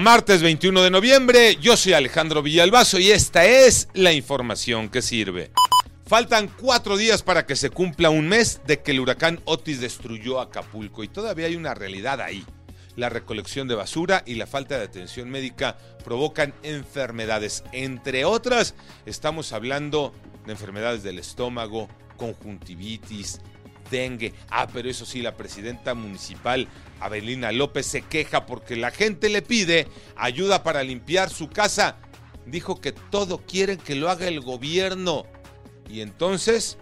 Martes 21 de noviembre, yo soy Alejandro Villalbazo y esta es la información que sirve. Faltan cuatro días para que se cumpla un mes de que el huracán Otis destruyó Acapulco y todavía hay una realidad ahí. La recolección de basura y la falta de atención médica provocan enfermedades. Entre otras, estamos hablando de enfermedades del estómago, conjuntivitis, dengue. Ah, pero eso sí, la presidenta municipal, Abelina López, se queja porque la gente le pide ayuda para limpiar su casa. Dijo que todo quieren que lo haga el gobierno. Y entonces,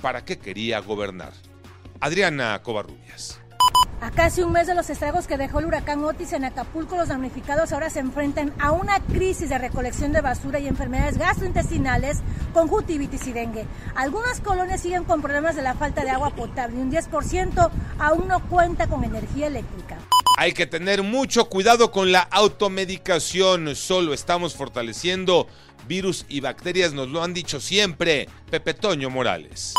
¿para qué quería gobernar? Adriana Covarrubias. A casi un mes de los estragos que dejó el huracán Otis en Acapulco, los damnificados ahora se enfrentan a una crisis de recolección de basura y enfermedades gastrointestinales, conjuntivitis y dengue. Algunas colonias siguen con problemas de la falta de agua potable y un 10% aún no cuenta con energía eléctrica. Hay que tener mucho cuidado con la automedicación, solo estamos fortaleciendo virus y bacterias, nos lo han dicho siempre. Pepe Toño Morales.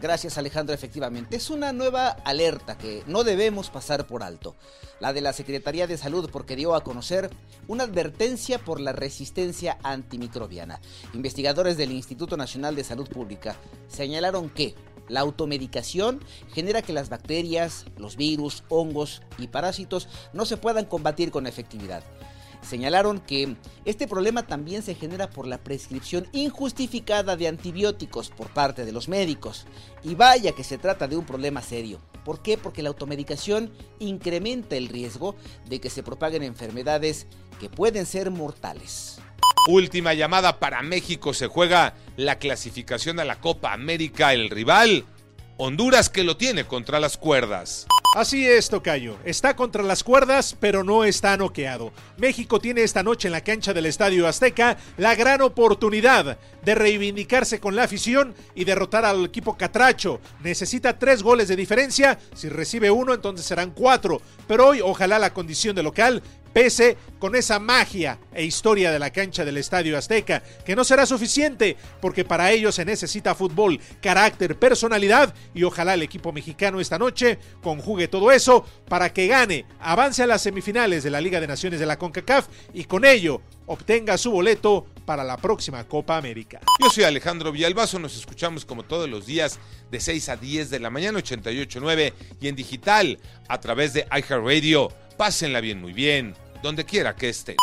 Gracias Alejandro, efectivamente. Es una nueva alerta que no debemos pasar por alto. La de la Secretaría de Salud porque dio a conocer una advertencia por la resistencia antimicrobiana. Investigadores del Instituto Nacional de Salud Pública señalaron que la automedicación genera que las bacterias, los virus, hongos y parásitos no se puedan combatir con efectividad. Señalaron que este problema también se genera por la prescripción injustificada de antibióticos por parte de los médicos. Y vaya que se trata de un problema serio. ¿Por qué? Porque la automedicación incrementa el riesgo de que se propaguen enfermedades que pueden ser mortales. Última llamada para México. Se juega la clasificación a la Copa América. El rival, Honduras, que lo tiene contra las cuerdas. Así es, Tocayo. Está contra las cuerdas, pero no está noqueado. México tiene esta noche en la cancha del Estadio Azteca la gran oportunidad de reivindicarse con la afición y derrotar al equipo catracho. Necesita tres goles de diferencia. Si recibe uno, entonces serán cuatro. Pero hoy, ojalá la condición de local pese con esa magia e historia de la cancha del Estadio Azteca, que no será suficiente, porque para ello se necesita fútbol, carácter, personalidad, y ojalá el equipo mexicano esta noche conjugue todo eso para que gane, avance a las semifinales de la Liga de Naciones de la CONCACAF y con ello obtenga su boleto para la próxima Copa América. Yo soy Alejandro Villalbazo, nos escuchamos como todos los días de 6 a 10 de la mañana, 88.9 y en digital a través de iHeartRadio. Pásenla bien, muy bien donde quiera que esté.